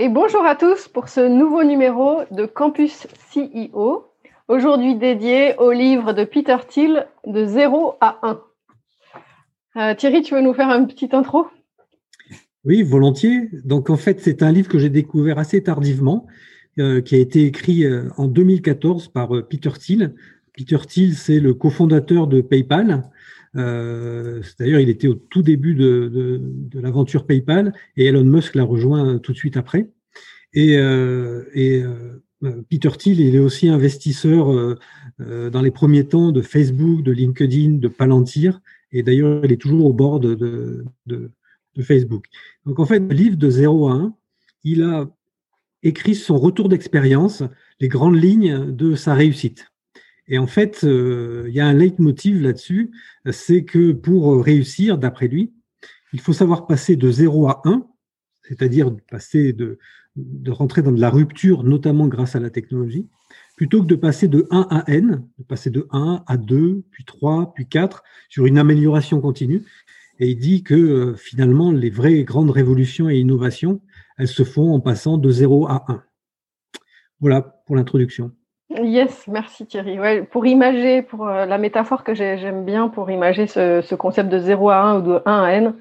Et bonjour à tous pour ce nouveau numéro de Campus CEO, aujourd'hui dédié au livre de Peter Thiel de 0 à 1. Euh, Thierry, tu veux nous faire une petite intro? Oui, volontiers. Donc en fait, c'est un livre que j'ai découvert assez tardivement, euh, qui a été écrit euh, en 2014 par Peter Thiel. Peter Thiel, c'est le cofondateur de PayPal. D'ailleurs, il était au tout début de, l'aventure PayPal et Elon Musk l'a rejoint tout de suite après. Et, euh, euh, Peter Thiel, il est aussi investisseur euh, dans les premiers temps de Facebook, de LinkedIn, de Palantir. Et d'ailleurs, il est toujours au bord de, de, Facebook. Donc en fait, le livre de 0 à 1, il a écrit son retour d'expérience, les grandes lignes de sa réussite. Et en fait, il y a un leitmotiv là-dessus, c'est que pour réussir, d'après lui, il faut savoir passer de 0 à 1, c'est-à-dire passer de, de rentrer dans de la rupture, notamment grâce à la technologie, plutôt que de passer de 1 à n, de passer de 1 à 2, puis 3, puis 4, sur une amélioration continue. Et il dit que euh, finalement, les vraies grandes révolutions et innovations, elles se font en passant de 0 à 1. Voilà pour l'introduction. Yes, merci Thierry. pour imager, pour euh, la métaphore que j'aime bien pour imager ce, ce, concept de 0 à 1 ou de 1 à n,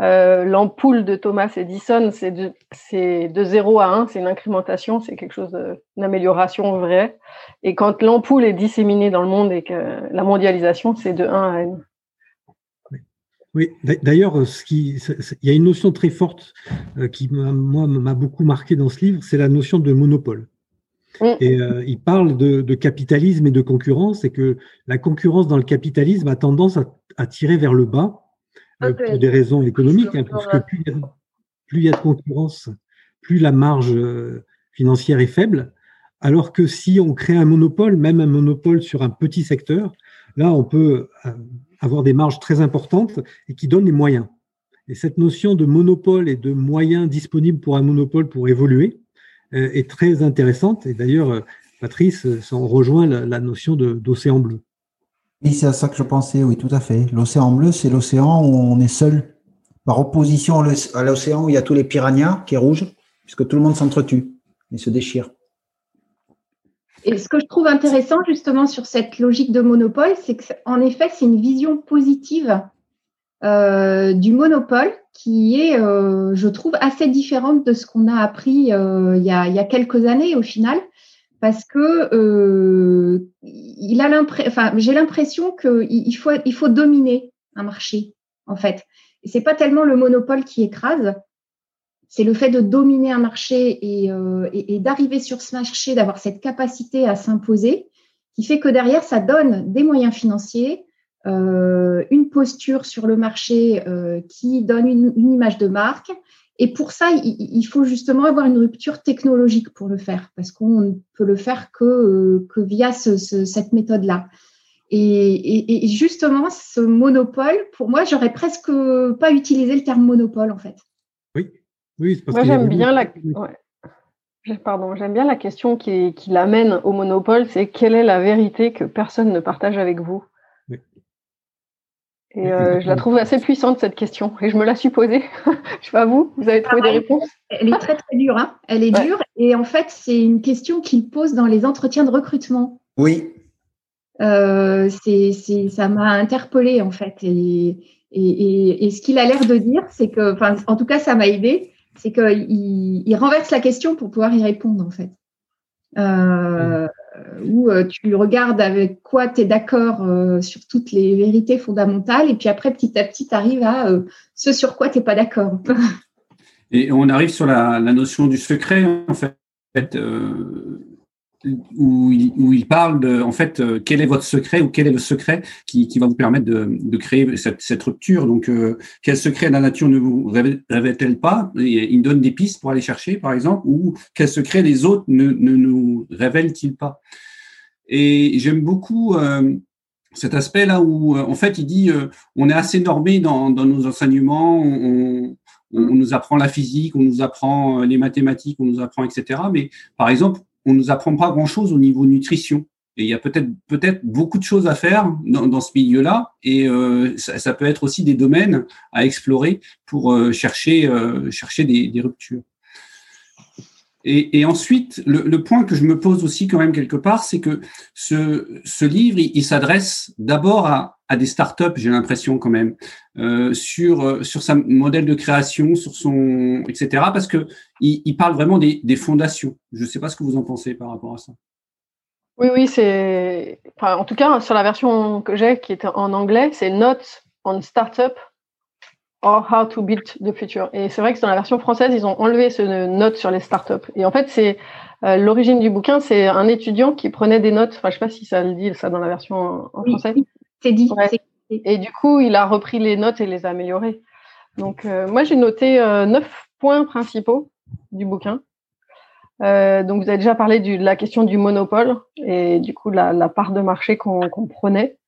euh, l'ampoule de Thomas Edison, c'est de, de 0 à 1, c'est une incrémentation, c'est quelque chose d'amélioration vraie. Et quand l'ampoule est disséminée dans le monde et que la mondialisation, c'est de 1 à n. Oui, d'ailleurs, il y a une notion très forte euh, qui, moi, m'a beaucoup marqué dans ce livre, c'est la notion de monopole. Mm. Et euh, il parle de, capitalisme et de concurrence, et que la concurrence dans le capitalisme a tendance à tirer vers le bas, euh, pour des raisons économiques, hein, parce que plus il, y a, de concurrence, plus la marge euh, financière est faible, alors que si on crée un monopole, même un monopole sur un petit secteur, là, on peut avoir des marges très importantes et qui donnent les moyens. Et cette notion de monopole et de moyens disponibles pour un monopole pour évoluer est très intéressante. Et d'ailleurs, Patrice, on rejoint la notion d'océan bleu. Oui, c'est à ça que je pensais, oui, tout à fait. L'océan bleu, c'est l'océan où on est seul, par opposition à l'océan où il y a tous les piranhas, qui est rouge, puisque tout le monde s'entretue et se déchire. Et ce que je trouve intéressant justement sur cette logique de monopole, c'est qu'en effet, c'est une vision positive euh, du monopole qui est, euh, je trouve, assez différente de ce qu'on a appris euh, il, y a, il, y a, quelques années au final parce que euh, il a enfin, j'ai l'impression qu'il faut, il faut dominer un marché, en fait. Et c'est pas tellement le monopole qui écrase, c'est le fait de dominer un marché et, euh, et, d'arriver sur ce marché, d'avoir cette capacité à s'imposer, qui fait que derrière, ça donne des moyens financiers, euh, une posture sur le marché euh, qui donne une, une, image de marque et pour ça, il, faut justement avoir une rupture technologique pour le faire, parce qu'on ne peut le faire que, euh, que via cette méthode-là. Et, justement, ce monopole, pour moi, j'aurais presque pas utilisé le terme monopole, en fait. Oui, oui. Parce moi, j'aime bien la. Pardon, j'aime bien la question qui, qui l'amène au monopole, c'est quelle est la vérité que personne ne partage avec vous? Et euh, je la trouve assez puissante cette question et je me la suis posée. je sais pas vous, vous avez trouvé des réponses? Elle est très très dure, hein elle est dure et en fait c'est une question qu'il pose dans les entretiens de recrutement. Oui. Euh, c'est, ça m'a interpellée en fait et, et, et, ce qu'il a l'air de dire, c'est que, enfin en tout cas ça m'a aidé, c'est qu'il il renverse la question pour pouvoir y répondre en fait. Euh, où euh, tu regardes avec quoi tu es d'accord euh, sur toutes les vérités fondamentales, et puis après, petit à petit, tu arrives à euh, ce sur quoi tu n'es pas d'accord. et on arrive sur la, notion du secret, en fait. Où il, où parle de, en fait, euh, quel est votre secret ou quel est le secret qui, qui va vous permettre de, de créer cette, cette, rupture. Donc, euh, quel secret la nature ne vous révèle-t-elle pas? Il donne des pistes pour aller chercher, par exemple, ou quel secret les autres ne, ne nous révèlent-ils pas? Et j'aime beaucoup euh, cet aspect-là où, en fait, il dit, on est assez normé dans, dans nos enseignements, on, on nous apprend la physique, on nous apprend les mathématiques, on nous apprend, etc. Mais par exemple, on nous apprend pas grand-chose au niveau nutrition. Et il y a peut-être peut-être beaucoup de choses à faire dans, dans ce milieu-là, et euh, ça, peut être aussi des domaines à explorer pour euh, chercher euh, chercher des ruptures. Et, ensuite, le, point que je me pose aussi quand même quelque part, c'est que ce, livre, il, s'adresse d'abord à, des startups, j'ai l'impression quand même, euh, sur euh, sur sa modèle de création, sur son etc. Parce que il parle vraiment des, des fondations. Je ne sais pas ce que vous en pensez par rapport à ça. Oui, oui, c'est. Enfin, en tout cas, sur la version que j'ai, qui est en anglais, c'est Notes on Startup or How to Build the Future. Et c'est vrai que dans la version française, ils ont enlevé ce note sur les startups. Et en fait, c'est euh, l'origine du bouquin, c'est un étudiant qui prenait des notes. Enfin, je sais pas si ça le dit ça dans la version en, français. C'est dit. Ouais. Et du coup, il a repris les notes et les a améliorées. Donc, euh, moi, j'ai noté euh, neuf points principaux du bouquin. Euh, donc, vous avez déjà parlé du, de la question du monopole et du coup, la, la part de marché qu'on qu prenait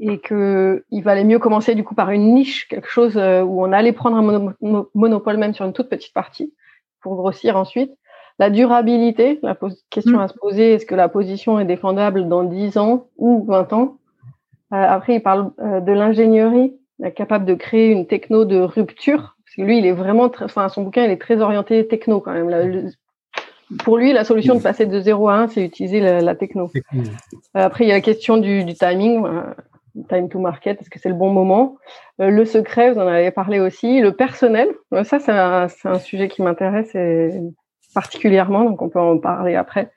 et que il valait mieux commencer du coup par une niche, quelque chose euh, où on allait prendre un mono monopole même sur une toute petite partie pour grossir ensuite. La durabilité, la question mmh. à se poser, est-ce que la position est défendable dans 10 ans ou 20 ans? Euh, après, il parle euh, de l'ingénierie, capable de créer une techno de rupture. Parce que lui, il est vraiment, très, enfin, son bouquin, il est très orienté techno quand même. Le, pour lui, la solution de passer de 0 à 1, c'est utiliser la, la techno. Euh, après, il y a la question du, du timing, time to market, est-ce que c'est le bon moment? Le secret, vous en avez parlé aussi. Le personnel, ça, c'est un, sujet qui m'intéresse particulièrement, donc on peut en parler après.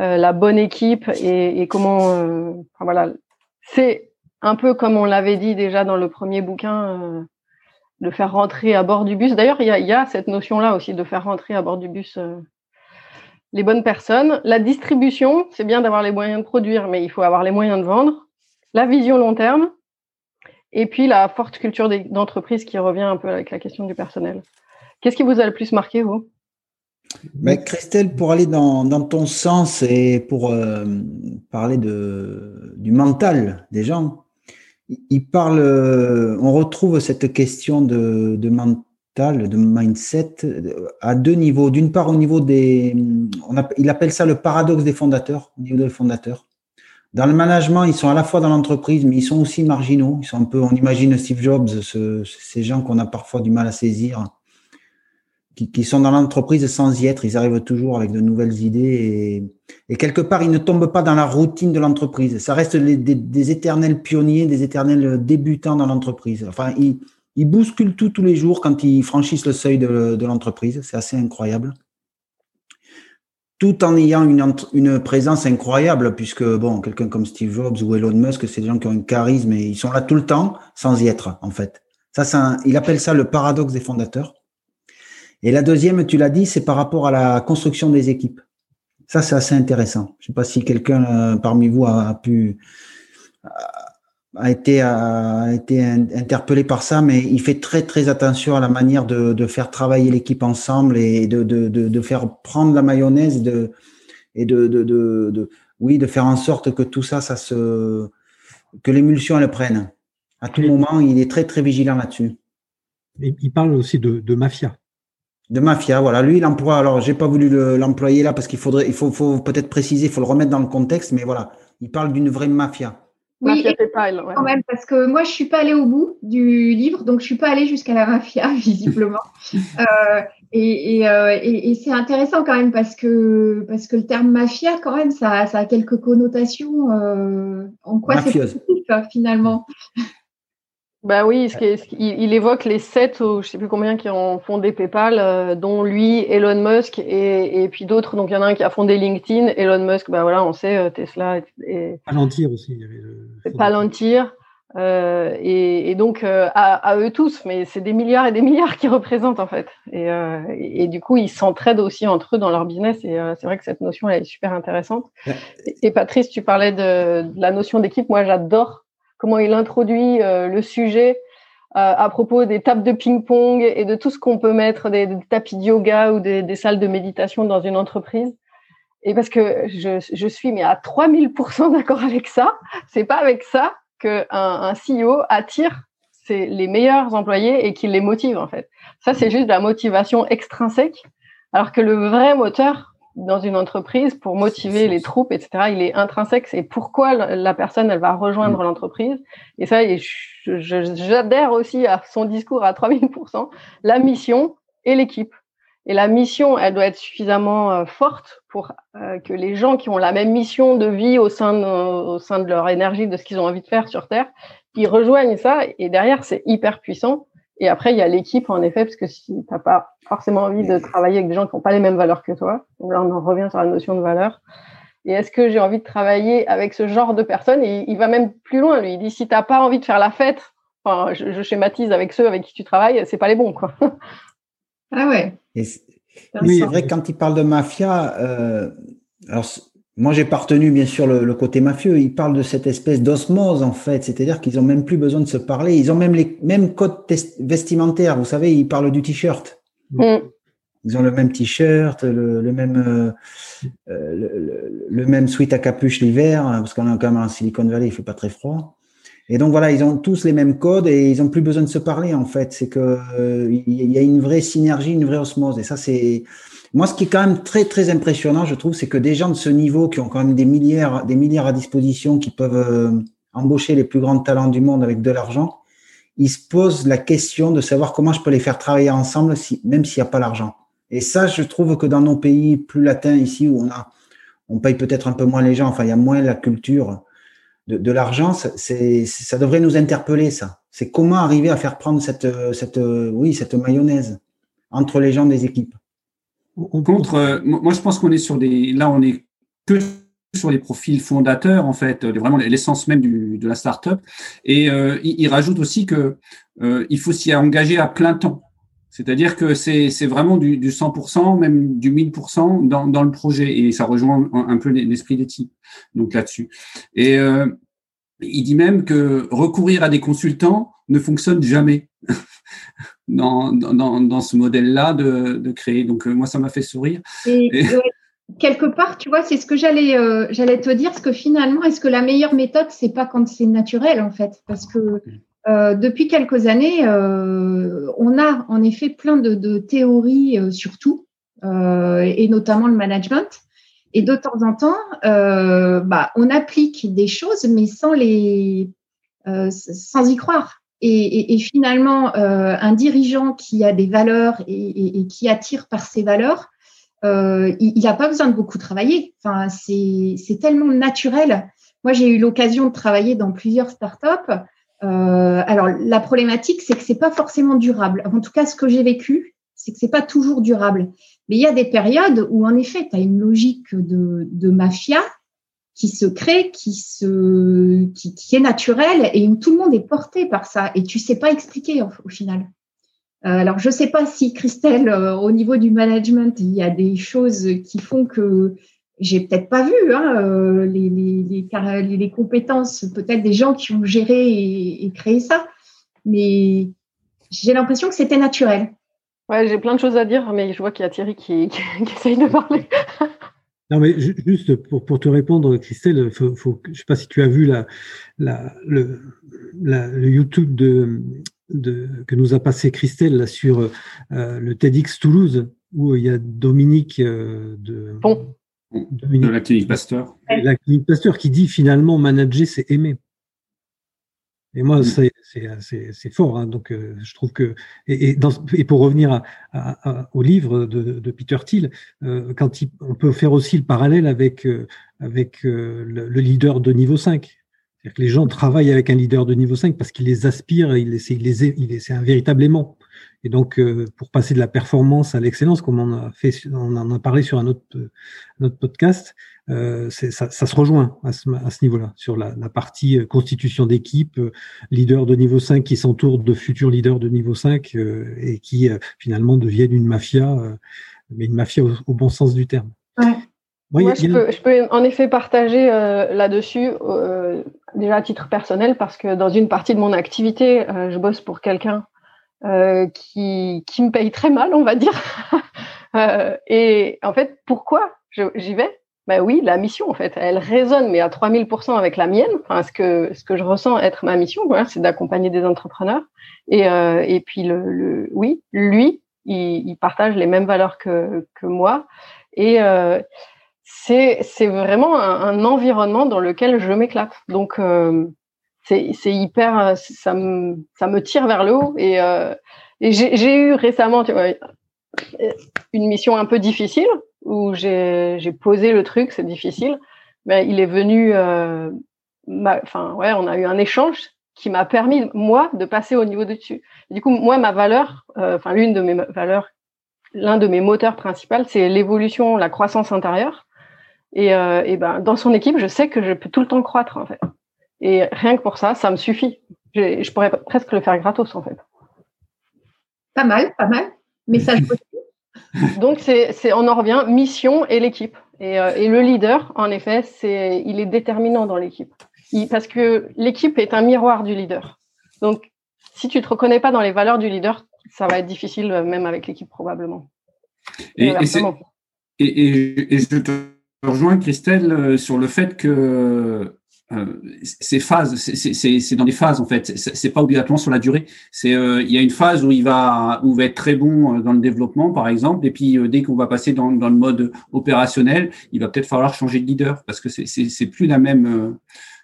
Euh, la bonne équipe et, comment, euh, enfin, voilà, c'est un peu comme on l'avait dit déjà dans le premier bouquin, euh, de faire rentrer à bord du bus. D'ailleurs, il y, a, cette notion-là aussi de faire rentrer à bord du bus euh, les bonnes personnes. La distribution, c'est bien d'avoir les moyens de produire, mais il faut avoir les moyens de vendre. La vision long terme. Et puis la forte culture d'entreprise qui revient un peu avec la question du personnel. Qu'est-ce qui vous a le plus marqué, vous? Christelle, pour aller dans, ton sens et pour euh, parler du mental des gens, il parle, euh, on retrouve cette question de, mental, de mindset à deux niveaux. D'une part, au niveau des, il appelle ça le paradoxe des fondateurs, au niveau des fondateurs. Dans le management, ils sont à la fois dans l'entreprise, mais ils sont aussi marginaux. Ils sont un peu, on imagine Steve Jobs, ce, ces gens qu'on a parfois du mal à saisir qui, sont dans l'entreprise sans y être. Ils arrivent toujours avec de nouvelles idées et, quelque part, ils ne tombent pas dans la routine de l'entreprise. Ça reste des, éternels pionniers, des éternels débutants dans l'entreprise. Enfin, ils, bousculent tout tous les jours quand ils franchissent le seuil de l'entreprise. C'est assez incroyable. Tout en ayant une, une présence incroyable, puisque bon, quelqu'un comme Steve Jobs ou Elon Musk, c'est des gens qui ont un charisme et ils sont là tout le temps sans y être, en fait. Ça, un, il appelle ça le paradoxe des fondateurs. Et la deuxième, tu l'as dit, c'est par rapport à la construction des équipes. Ça, c'est assez intéressant. Je ne sais pas si quelqu'un euh, parmi vous a, pu a été a été interpellé par ça, mais il fait très très attention à la manière de, de faire travailler l'équipe ensemble et de, de, de, de, faire prendre la mayonnaise de, et de, de, de, de, oui de faire en sorte que tout ça ça se que l'émulsion elle prenne. À tout moment, il est très très vigilant là-dessus. Il parle aussi de, mafia de mafia. Voilà, lui, il emploie. Alors, j'ai pas voulu l'employer là parce qu'il faudrait, il faut, faut peut-être préciser, il faut le remettre dans le contexte, mais voilà, il parle d'une vraie mafia. Oui, mafia PayPal, ouais. quand même, parce que moi, je suis pas allée au bout du livre, donc je suis pas allée jusqu'à la mafia, visiblement. euh, et, et, euh, et, et c'est intéressant quand même parce que parce que le terme mafia, quand même, ça, ça a quelques connotations. Euh, en quoi c'est positif finalement bah oui, ce qui ce il, il, évoque les sept ou je sais plus combien qui ont fondé PayPal, euh, dont lui, Elon Musk et, et puis d'autres. Donc il y en a un qui a fondé LinkedIn, Elon Musk, bah voilà, on sait euh, Tesla et, Palantir aussi. Il y avait le... Palantir. Euh, et, donc à, eux tous, mais c'est des milliards et des milliards qui représentent en fait. Et, du coup, ils s'entraident aussi entre eux dans leur business. Et c'est vrai que cette notion elle est super intéressante. Et, Patrice, tu parlais de, de la notion d'équipe. Moi, j'adore comment il introduit le sujet à propos des tables de ping-pong et de tout ce qu'on peut mettre, des, tapis de yoga ou des, salles de méditation dans une entreprise. Et parce que je, je suis mais à 3000% d'accord avec ça. C'est pas avec ça qu'un un CEO attire ses, les meilleurs employés et qu'il les motive en fait. Ça, c'est juste de la motivation extrinsèque. Alors que le vrai moteur, dans une entreprise pour motiver les troupes, etc. Il est intrinsèque. C'est pourquoi la personne, elle va rejoindre mm. l'entreprise. Et ça, j'adhère aussi à son discours à 3000%, la mission et l'équipe. Et la mission, elle doit être suffisamment euh, forte pour euh, que les gens qui ont la même mission de vie au sein de, au sein de leur énergie, de ce qu'ils ont envie de faire sur Terre, ils rejoignent ça. Et derrière, c'est hyper puissant. Et après, il y a l'équipe, en effet, parce que si tu n'as pas forcément envie de travailler avec des gens qui n'ont pas les mêmes valeurs que toi, là, on en revient sur la notion de valeur. Et est-ce que j'ai envie de travailler avec ce genre de personnes? Et il va même plus loin, lui. Il dit, si tu n'as pas envie de faire la fête, enfin, je, schématise avec ceux avec qui tu travailles, c'est pas les bons, quoi. Ah ouais. oui, c'est vrai que quand il parle de mafia, euh, alors moi, j'ai partenu bien sûr le, côté mafieux. Ils parlent de cette espèce d'osmose en fait, c'est-à-dire qu'ils ont même plus besoin de se parler. Ils ont même les mêmes codes vestimentaires. Vous savez, ils parlent du t-shirt. Mm. Ils ont le même t-shirt, le, même euh, euh, le, même sweat à capuche l'hiver, hein, parce qu'on est quand même en Silicon Valley, il fait pas très froid. Et donc voilà, ils ont tous les mêmes codes et ils ont plus besoin de se parler en fait. C'est que euh, il y a une vraie synergie, une vraie osmose. Et ça, c'est moi, ce qui est quand même très très impressionnant, je trouve, c'est que des gens de ce niveau qui ont quand même des milliards, des milliards à disposition, qui peuvent euh, embaucher les plus grands talents du monde avec de l'argent, ils se posent la question de savoir comment je peux les faire travailler ensemble, si, même s'il n'y a pas l'argent. Et ça, je trouve que dans nos pays plus latins ici, où on a, on paye peut-être un peu moins les gens, enfin, il y a moins la culture de, de l'argent, ça devrait nous interpeller, ça. C'est comment arriver à faire prendre cette, cette, oui, cette mayonnaise entre les gens des équipes. Contre, euh, moi je pense qu'on est sur des, là on est que sur les profils fondateurs en fait, vraiment l'essence même du, de la startup. Et euh, il, rajoute aussi que euh, il faut s'y engager à plein temps. C'est-à-dire que c'est vraiment du, du 100%, même du 1000% dans, dans le projet. Et ça rejoint un, peu l'esprit d'éthique donc là-dessus. Et euh, il dit même que recourir à des consultants ne fonctionne jamais. dans, dans, dans ce modèle-là de, de, créer. Donc, euh, moi, ça m'a fait sourire. Et, quelque part, tu vois, c'est ce que j'allais euh, j'allais te dire, parce que finalement, est-ce que la meilleure méthode, c'est pas quand c'est naturel, en fait? Parce que euh, depuis quelques années, euh, on a en effet plein de, de théories sur tout, et notamment le management. Et de temps en temps, bah, on applique des choses, mais sans les, sans y croire. Et, finalement, euh, un dirigeant qui a des valeurs et, qui attire par ses valeurs, euh, il n'a pas besoin de beaucoup travailler. Enfin, c'est tellement naturel. Moi, j'ai eu l'occasion de travailler dans plusieurs startups. Euh, alors, la problématique, c'est que c'est pas forcément durable. En tout cas, ce que j'ai vécu, c'est que c'est pas toujours durable. Mais il y a des périodes où, en effet, tu as une logique de, mafia qui se crée, qui est naturel et où tout le monde est porté par ça et tu sais pas expliquer au, final. Euh, alors je sais pas si Christelle, euh, au niveau du management, il y a des choses qui font que j'ai peut-être pas vu hein, euh, les, compétences, peut-être des gens qui ont géré et créé ça, mais j'ai l'impression que c'était naturel. Ouais, j'ai plein de choses à dire, mais je vois qu'il y a Thierry qui, qui, qui essaye de parler. Non, mais juste pour, pour te répondre, Christelle, faut, faut, je ne sais pas si tu as vu la, la, le, la, le YouTube de, de, que nous a passé Christelle là, sur euh, le TEDx Toulouse, où il y a Dominique euh, de, bon. Dominique, de la clinique Pasteur. La clinique Pasteur qui dit finalement manager, c'est aimer. Et moi, mm. c'est fort. Hein, donc, euh, je trouve que et, et, dans, et pour revenir à, à, au livre de, de Peter Thiel, euh, quand il, on peut faire aussi le parallèle avec euh, avec euh, le, le, leader de niveau 5. C'est-à-dire que les gens travaillent avec un leader de niveau 5 parce qu'il les aspire, il, les, il c'est un véritable aimant. Et donc, pour passer de la performance à l'excellence, comme on a fait, on en a parlé sur un autre, notre podcast, euh, ça, se rejoint à ce, niveau-là, sur la, partie euh, constitution d'équipe, euh, leader de niveau 5 qui s'entoure de futurs leaders de niveau 5 euh, et qui finalement deviennent une mafia, mais une mafia au, bon sens du terme. Moi, je, peux, je, peux, en effet partager là-dessus, déjà à titre personnel, parce que dans une partie de mon activité, je bosse pour quelqu'un qui, qui me paye très mal, on va dire. et en fait, pourquoi j'y vais? Ben oui, la mission, en fait, elle résonne, mais à 3000% avec la mienne. Enfin, ce que, ce que je ressens être ma mission, voilà, c'est d'accompagner des entrepreneurs. Et, euh, et puis, le, le, oui, lui, il, il, partage les mêmes valeurs que, que moi. Et euh, c'est vraiment un, un, environnement dans lequel je m'éclate. Donc, euh, c'est hyper, ça me, ça me tire vers le haut. Et, euh, et j'ai eu récemment, tu vois, une mission un peu difficile où j'ai posé le truc, c'est difficile. Mais il est venu, euh, enfin ouais, on a eu un échange qui m'a permis moi de passer au niveau de dessus. du coup, moi, ma valeur, euh, enfin l'une de mes valeurs, l'un de mes moteurs principaux, c'est l'évolution, la croissance intérieure. Et, euh, et, ben dans son équipe, je sais que je peux tout le temps croître en fait. Et rien que pour ça, ça me suffit. Je pourrais presque le faire gratos en fait. Pas mal, pas mal. Message donc, c'est, on en revient, mission et l'équipe. Et, euh, et le leader, en effet, c'est, il est déterminant dans l'équipe. parce que l'équipe est un miroir du leader. Donc, si tu te reconnais pas dans les valeurs du leader, ça va être difficile, euh, même avec l'équipe, probablement. Et, et, et, je te rejoins, Christelle, euh, sur le fait que euh, ces phases, c'est dans des phases en fait. C'est pas obligatoirement sur la durée. C'est euh, il y a une phase où il va où il va être très bon euh, dans le développement par exemple, et puis dès qu'on va passer dans, dans, le mode opérationnel, il va peut-être falloir changer de leader parce que c'est plus la même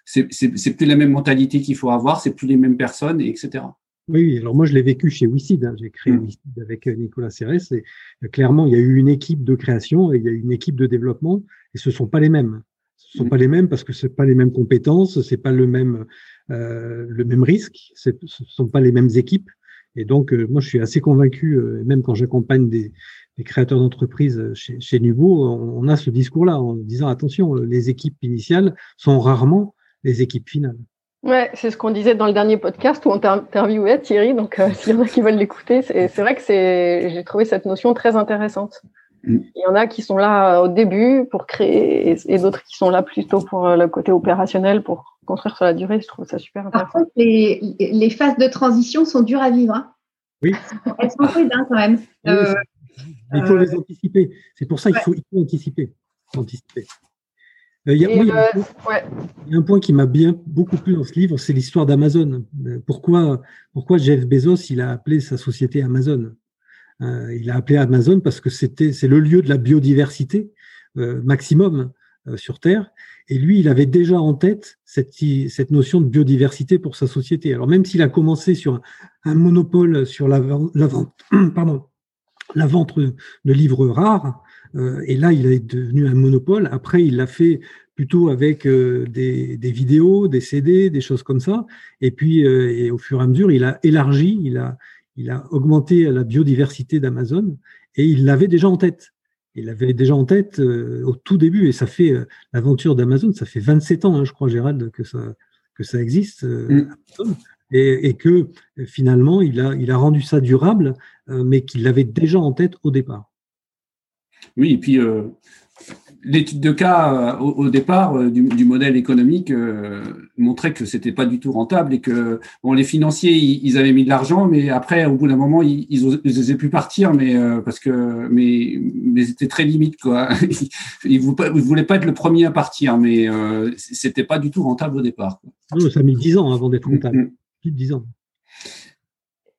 c'est plus la même mentalité qu'il faut avoir, c'est plus les mêmes personnes, etc. Oui, alors moi je l'ai vécu chez WICID, hein. j'ai créé mmh. WICID avec Nicolas Serres et clairement il y a eu une équipe de création et il y a eu une équipe de développement et ce sont pas les mêmes ce sont pas les mêmes parce que c'est pas les mêmes compétences, c'est pas le même euh, le même risque, ce sont pas les mêmes équipes. Et donc, euh, moi, je suis assez convaincu, euh, même quand j'accompagne des, des, créateurs d'entreprises chez, chez Nubo, on, a ce discours-là en disant attention, les équipes initiales sont rarement les équipes finales. Ouais, c'est ce qu'on disait dans le dernier podcast où on interviewait Thierry. Donc, euh, s'il y en a qui veulent l'écouter, c'est vrai que c'est, j'ai trouvé cette notion très intéressante. Mm. Il y en a qui sont là euh, au début pour créer et, d'autres qui sont là plutôt pour euh, le côté opérationnel, pour construire sur la durée. Je trouve ça super intéressant. Par contre, les, les phases de transition sont dures à vivre. Hein. Oui. Elles sont rudes hein, quand même. Euh, il faut les anticiper. C'est pour ça qu'il faut, il faut anticiper. anticiper. Il y, a, il, y a ouais. il y, a, un point qui m'a bien beaucoup plu dans ce livre, c'est l'histoire d'Amazon. Pourquoi, pourquoi Jeff Bezos il a appelé sa société Amazon? Euh, il a appelé Amazon parce que c'était c'est le lieu de la biodiversité euh, maximum euh, sur Terre. Et lui, il avait déjà en tête cette, cette notion de biodiversité pour sa société. Alors même s'il a commencé sur un, monopole sur la, la vente, pardon, la vente de livres rares, euh, et là il est devenu un monopole. Après, il l'a fait plutôt avec euh, des, des, vidéos, des CD, des choses comme ça. Et puis, euh, et au fur et à mesure, il a élargi, il a, il a augmenté la biodiversité d'Amazon et il l'avait déjà en tête. Il l'avait déjà en tête euh, au tout début et ça fait euh, l'aventure d'Amazon, ça fait 27 ans, hein, je crois, Gérald, que ça, que ça existe. Euh, mm. et, et, que finalement, il a, il a rendu ça durable, mais qu'il l'avait déjà en tête au départ. Oui, et puis l'étude de cas euh, au, départ euh, du, modèle économique euh, montrait que c'était pas du tout rentable et que bon les financiers ils, avaient mis de l'argent mais après au bout d'un moment ils, ils, osaient plus partir mais parce que mais mais c'était très limite quoi. Ils, ne voulaient pas être le premier à partir mais c'était pas du tout rentable au départ Non, ça a mis dix ans avant d'être rentable. Mm, mm. plus de dix ans.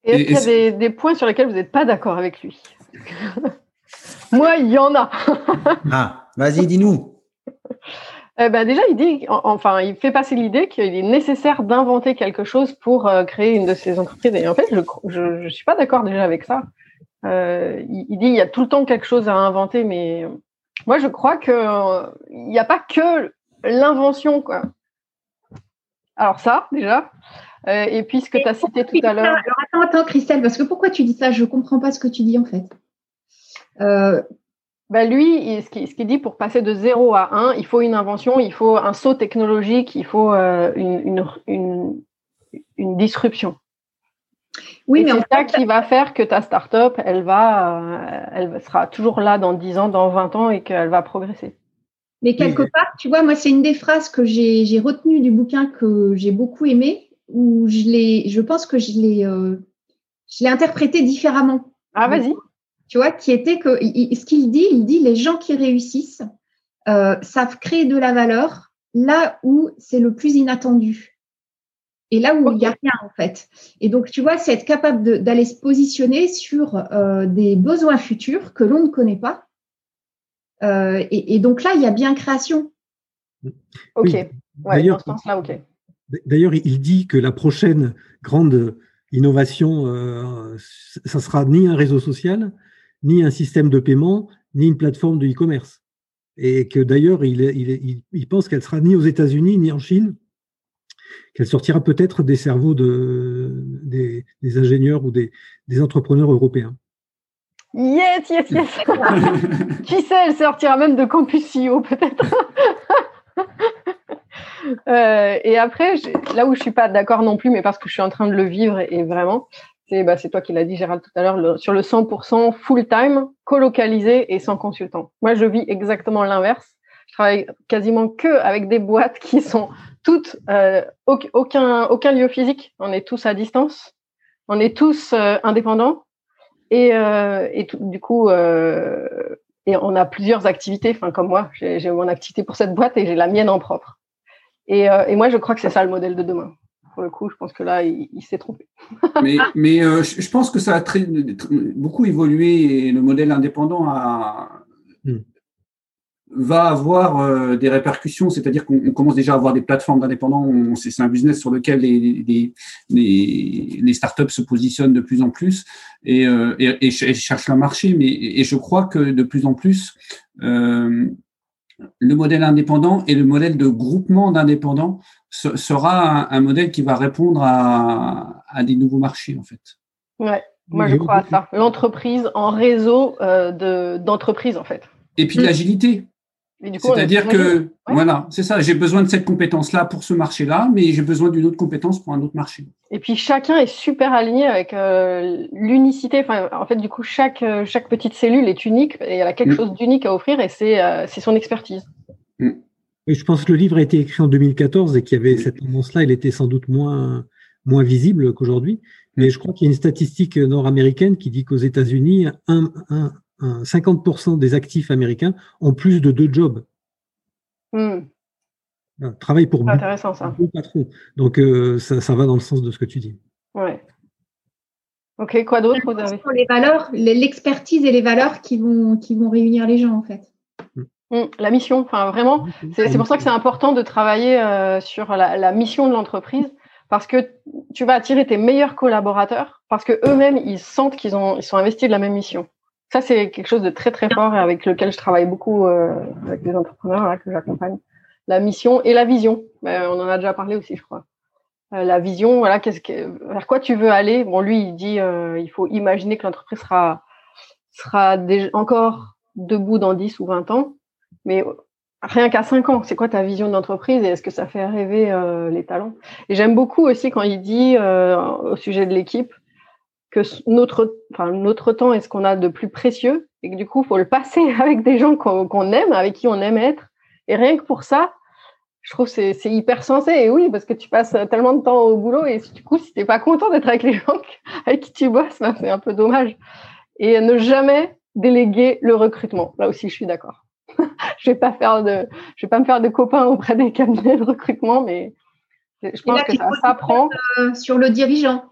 Et est-ce qu'il y a des, des points sur lesquels vous n'êtes pas d'accord avec lui? Moi, il y en a. ah, vas-y, dis-nous. Eh ben déjà, il dit, enfin, il fait passer l'idée qu'il est nécessaire d'inventer quelque chose pour euh, créer une de ces entreprises. Et en fait, je ne suis pas d'accord déjà avec ça. Euh, il, dit il y a tout le temps quelque chose à inventer, mais moi, je crois que il n'y a pas que l'invention, quoi. Alors ça, déjà. Euh, et puis ce que tu as cité tout à l'heure. Attends, attends, Christelle, parce que pourquoi tu dis ça? Je ne comprends pas ce que tu dis en fait. Euh, bah, lui, ce qu'il dit pour passer de 0 à 1, il faut une invention, il faut un saut technologique, il faut euh, une, une, une, disruption. Oui, mais c'est ça qui va faire que ta startup, elle va, euh, elle sera toujours là dans 10 ans, dans 20 ans et qu'elle va progresser. Mais quelque part, tu vois, moi, c'est une des phrases que j'ai retenues du bouquin que j'ai beaucoup aimé, où je l'ai, je pense que je l'ai, euh, je l'ai interprété différemment. Ah, vas-y tu vois, qui était que ce qu'il dit, il dit les gens qui réussissent euh, savent créer de la valeur là où c'est le plus inattendu. Et là où il n'y a rien en fait. Et donc, tu vois, c'est être capable d'aller se positionner sur euh, des besoins futurs que l'on ne connaît pas. Euh, et, donc là, il y a bien création. Ok. D'ailleurs, D'ailleurs, il dit que la prochaine grande innovation, ça sera ni un réseau social, ni un système de paiement, ni une plateforme de e-commerce. Et que d'ailleurs, il, il, pense qu'elle sera ni aux États-Unis, ni en Chine, qu'elle sortira peut-être des cerveaux de, des, ingénieurs ou des, entrepreneurs européens. Yes, yes, yes. Qui sait, elle sortira même de Campus CEO peut-être. Euh, et après, là où je suis pas d'accord non plus, mais parce que je suis en train de le vivre et vraiment, bah, c'est toi qui l'as dit, Gérald, tout à l'heure, sur le 100% full-time, colocalisé et sans consultant. Moi, je vis exactement l'inverse. Je travaille quasiment que avec des boîtes qui sont toutes, euh, aucun, lieu physique. On est tous à distance. On est tous euh, indépendants. Et, euh, et du coup, et on a plusieurs activités. Enfin, comme moi, j'ai mon activité pour cette boîte et j'ai la mienne en propre. Et moi, je crois que c'est ça le modèle de demain pour le coup, je pense que là, il, s'est trompé. mais, mais euh, je, pense que ça a très, beaucoup évolué et le modèle indépendant a, hmm. va avoir euh, des répercussions, c'est-à-dire qu'on commence déjà à avoir des plateformes d'indépendants, c'est un business sur lequel les, les, les, startups se positionnent de plus en plus et, euh, et, cherchent un marché, mais et je crois que de plus en plus, le modèle indépendant et le modèle de groupement d'indépendants sera un, modèle qui va répondre à, des nouveaux marchés, en fait. Ouais, moi je crois à ça. L'entreprise en réseau euh, d'entreprises, en fait. Et puis l'agilité. C'est-à-dire que, voilà, c'est ça, j'ai besoin de cette compétence-là pour ce marché-là, mais j'ai besoin d'une autre compétence pour un autre marché. Et puis chacun est super aligné avec euh, l'unicité. Enfin, en fait, du coup, chaque, euh, chaque petite cellule est unique et elle a quelque mm. chose d'unique à offrir et c'est son expertise. Mm je pense que le livre a été écrit en 2014 et qu'il y avait cette tendance-là, il était sans doute moins, moins visible qu'aujourd'hui. Mais je crois qu'il y a une statistique nord-américaine qui dit qu'aux États-Unis, 50% des actifs américains ont plus de deux jobs. Hmm. Travail pour intéressant, ça. patrons. Donc, euh, ça, va dans le sens de ce que tu dis. Ouais. Ok, quoi d'autre Les valeurs, l'expertise et les valeurs qui vont, qui vont réunir les gens, en fait. Mmh, la mission, enfin vraiment, c'est pour ça que c'est important de travailler euh, sur la, mission de l'entreprise parce que tu vas attirer tes meilleurs collaborateurs parce que eux-mêmes ils sentent qu'ils ont ils sont investis de la même mission. Ça c'est quelque chose de très très fort et avec lequel je travaille beaucoup euh, avec des entrepreneurs que j'accompagne. La mission et la vision, ben, on en a déjà parlé aussi, je crois. Euh, la vision, voilà, qu'est-ce que vers quoi tu veux aller? Bon, lui il dit il faut imaginer que l'entreprise sera sera déjà encore debout dans 10 ou 20 ans. Mais rien qu'à 5 ans, c'est quoi ta vision d'entreprise et est-ce que ça fait rêver euh, les talents? Et j'aime beaucoup aussi quand il dit euh, au sujet de l'équipe que notre, enfin, notre temps est ce qu'on a de plus précieux et que du coup, il faut le passer avec des gens qu'on aime, avec qui on aime être. Et rien que pour ça, je trouve que c'est hyper sensé. Et oui, parce que tu passes tellement de temps au boulot et du coup, si tu n'es pas content d'être avec les gens avec qui tu bosses, ben, c'est un peu dommage. Et ne jamais déléguer le recrutement. Là aussi, je suis d'accord. je vais pas faire de, je vais pas me faire de copains auprès des cabinets de recrutement, mais je pense que ça s'apprend. Euh, sur le dirigeant.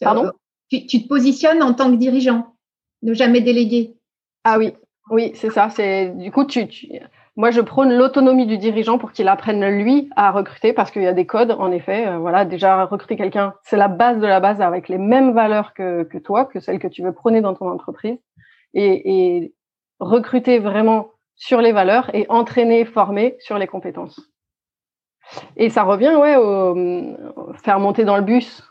Pardon? Euh, tu, te positionnes en tant que dirigeant, ne jamais déléguer. Ah oui, oui, c'est ça. C'est du coup, tu, moi, je prône l'autonomie du dirigeant pour qu'il apprenne lui à recruter parce qu'il y a des codes, en effet. Euh, voilà, déjà recruter quelqu'un, c'est la base de la base avec les mêmes valeurs que, toi, que celles que tu veux prôner dans ton entreprise, et, recruter vraiment sur les valeurs et entraîner, former sur les compétences. Et ça revient, ouais, au, faire monter dans le bus,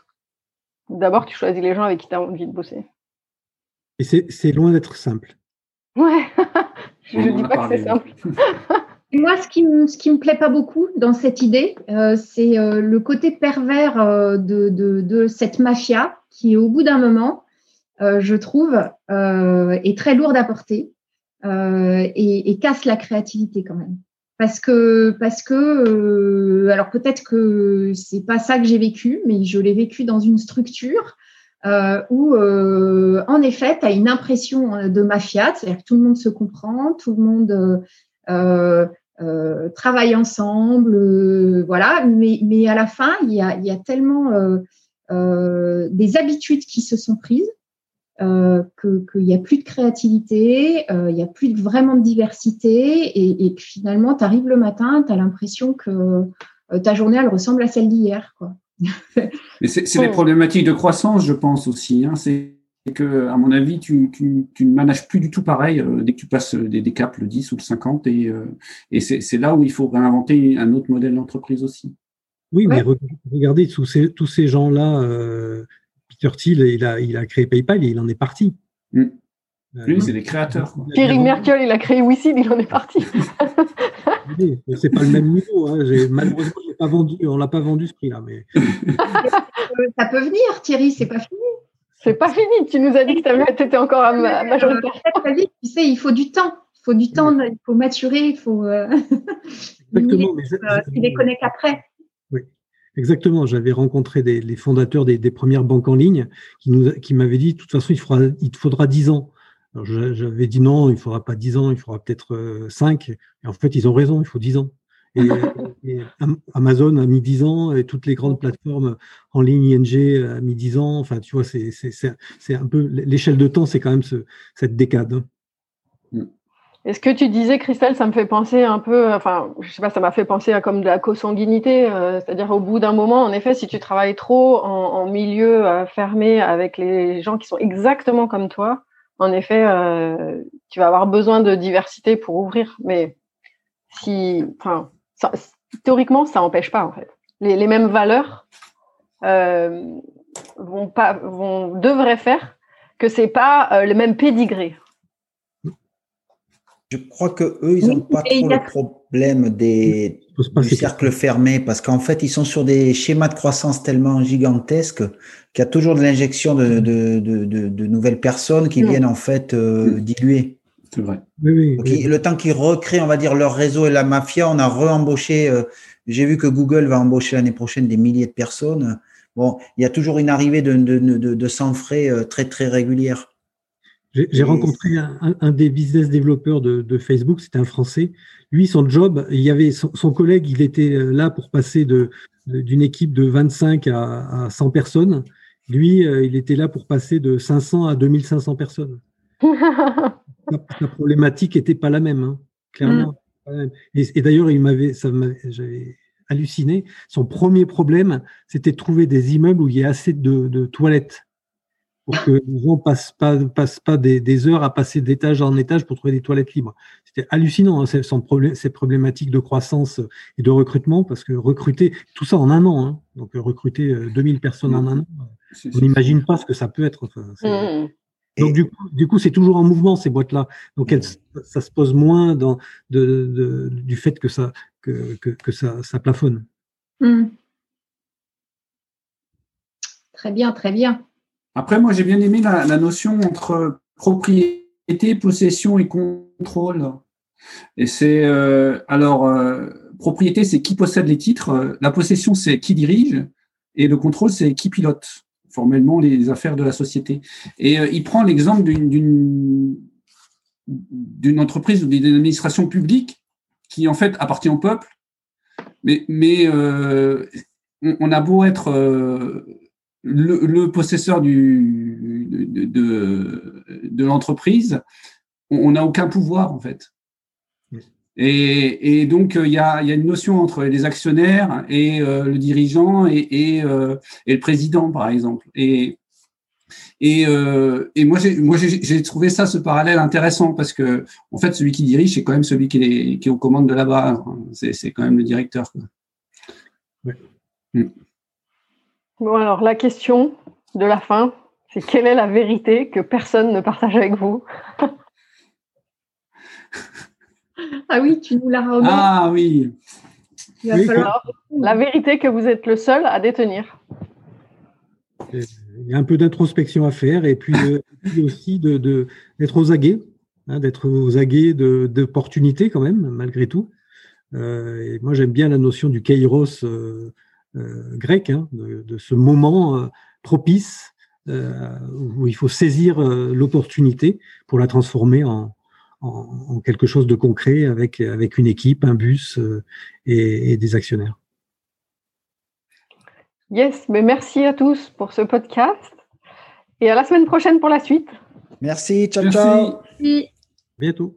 d'abord tu choisis les gens avec qui tu as envie de bosser. Et c'est loin d'être simple. Ouais, je ne dis pas que c'est simple. Moi, ce qui me, qui me plaît pas beaucoup dans cette idée, euh, c'est euh, le côté pervers euh, de, de, de, cette mafia qui, au bout d'un moment, je trouve, est très lourde à porter et, et, casse la créativité quand même. Parce que, parce que, alors peut-être que c'est pas ça que j'ai vécu, mais je l'ai vécu dans une structure où, en effet, tu as une impression de mafia, c'est-à-dire que tout le monde se comprend, tout le monde euh, euh, travaillent ensemble, euh, voilà. Mais, mais à la fin, il y a, il y a tellement des habitudes qui se sont prises euh, qu'il n'y a plus de créativité, il n'y a plus de, vraiment de diversité, et, et que finalement, tu arrives le matin, tu as l'impression que ta journée, elle ressemble à celle d'hier. Mais c'est des problématiques de croissance, je pense aussi. Hein. C'est que, à mon avis, tu, ne manages plus du tout pareil euh, dès que tu passes des, des, caps, le 10 ou le 50. Et, euh, et c'est là où il faut réinventer un autre modèle d'entreprise aussi. Oui, mais regardez tous ces, tous ces gens-là. Euh, Peter Thiel, il a, il a créé PayPal et il en est parti. Mm. Lui, c'est des créateurs. Thierry Merkel, il a créé WeSeed, il en est parti. c'est pas le même niveau. Hein. Malheureusement, pas vendu, on l'a pas vendu ce prix-là. Mais... ça peut venir, Thierry, c'est pas fini. C'est pas fini. Tu nous as dit que tu étais encore à majoritaire. tu sais, il faut du temps. Il faut du temps, il faut maturer, il faut. Euh... Exactement. Euh, tu les connais qu'après. Exactement. J'avais rencontré les fondateurs des, premières banques en ligne qui, m'avaient dit de toute façon, il, faudra, te faudra 10 ans. J'avais dit non, il ne faudra pas 10 ans, il faudra peut-être 5. Euh, et en fait, ils ont raison, il faut 10 ans. Amazon a mis 10 ans et toutes les grandes plateformes en ligne ING a mis 10 ans. Enfin, tu vois, c'est un peu l'échelle de temps, c'est quand même ce, cette décade. Est ce que tu disais, Christelle, ça me fait penser un peu, enfin, je sais pas, ça m'a fait penser à comme de la consanguinité, euh, c'est-à-dire au bout d'un moment, en effet, si tu travailles trop en, milieu euh, fermé avec les gens qui sont exactement comme toi, en effet, euh, tu vas avoir besoin de diversité pour ouvrir. Mais si, enfin, théoriquement, ça n'empêche pas, en fait. Les, mêmes valeurs euh, vont pas, devraient faire que c'est pas euh, le même pédigré. Je crois que eux, ils n'ont pas trop le problème des, du cercle fermé parce qu'en fait, ils sont sur des schémas de croissance tellement gigantesques qu'il y a toujours de l'injection de, de, de, nouvelles personnes qui viennent en fait euh, diluer. C'est vrai. Le temps qu'ils recréent, on va dire, leur réseau et la mafia, on a re-embauché. Euh, j'ai vu que Google va embaucher l'année prochaine des milliers de personnes. Bon, il y a toujours une arrivée de, de, de, de sans frais euh, très, très régulière. J'ai rencontré un, des business développeurs de, Facebook, c'était un Français. Lui, son job, il y avait son, collègue, il était euh, là pour passer d'une équipe de 25 à, à 100 personnes. Lui, il était là pour passer de 500 à 2500 personnes. la, problématique n'était pas la même, hein, clairement. Mm. Et, d'ailleurs, il m'avait, ça j'avais halluciné. Son premier problème, c'était de trouver des immeubles où il y a assez de, toilettes pour que les gens passent pas, passent pas des, heures à passer d'étage en étage pour trouver des toilettes libres. C'était hallucinant, hein, son problème, ces problématiques de croissance et de recrutement, parce que recruter tout ça en un an, hein, donc recruter 2000 euh, personnes en un an, on n'imagine pas ce que ça peut être. Mm. Donc du coup, du coup, c'est toujours en mouvement ces boîtes-là. Donc ça se pose moins dans, de, du fait que ça que, que, ça, ça, plafonne. Hmm. Très bien, très bien. Après, moi, j'ai bien aimé la, notion entre propriété, possession et contrôle. Et c'est euh, alors euh, propriété, c'est qui possède les titres. La possession, c'est qui dirige, et le contrôle, c'est qui pilote formellement les affaires de la société. Et euh, il prend l'exemple d'une entreprise ou d'une administration publique qui en fait appartient au peuple, mais, mais on, a beau être le, possesseur du, de, de, de l'entreprise, on n'a aucun pouvoir en fait. Et, donc, euh, il y, a, une notion entre les actionnaires et euh, le dirigeant et, euh, et, le président, par exemple. Et, et, et moi, j'ai trouvé ça, ce parallèle intéressant parce que, en fait, celui qui dirige, c'est quand même celui qui est, qui est aux commandes de là-bas. C'est quand même le directeur. Mm. Bon, alors la question de la fin, c'est quelle est la vérité que personne ne partage avec vous Ah oui, tu nous la remets. Ah oui. Il va Oui, falloir- La vérité que vous êtes le seul à détenir. Il y a un peu d'introspection à faire et puis, euh, aussi de, de- d'être aux aguets, hein, d'être aux aguets de, d'opportunités quand même, malgré tout. Euh, et moi, j'aime bien la notion du kairos euh, euh, grec, hein, de, de ce moment euh, propice euh, où il faut saisir euh, l'opportunité pour la transformer en, en, en quelque chose de concret avec, avec une équipe, un bus euh, et, et des actionnaires. Yes, mais merci à tous pour ce podcast et à la semaine prochaine pour la suite. Merci, ciao, Merci. ciao. Oui. À bientôt.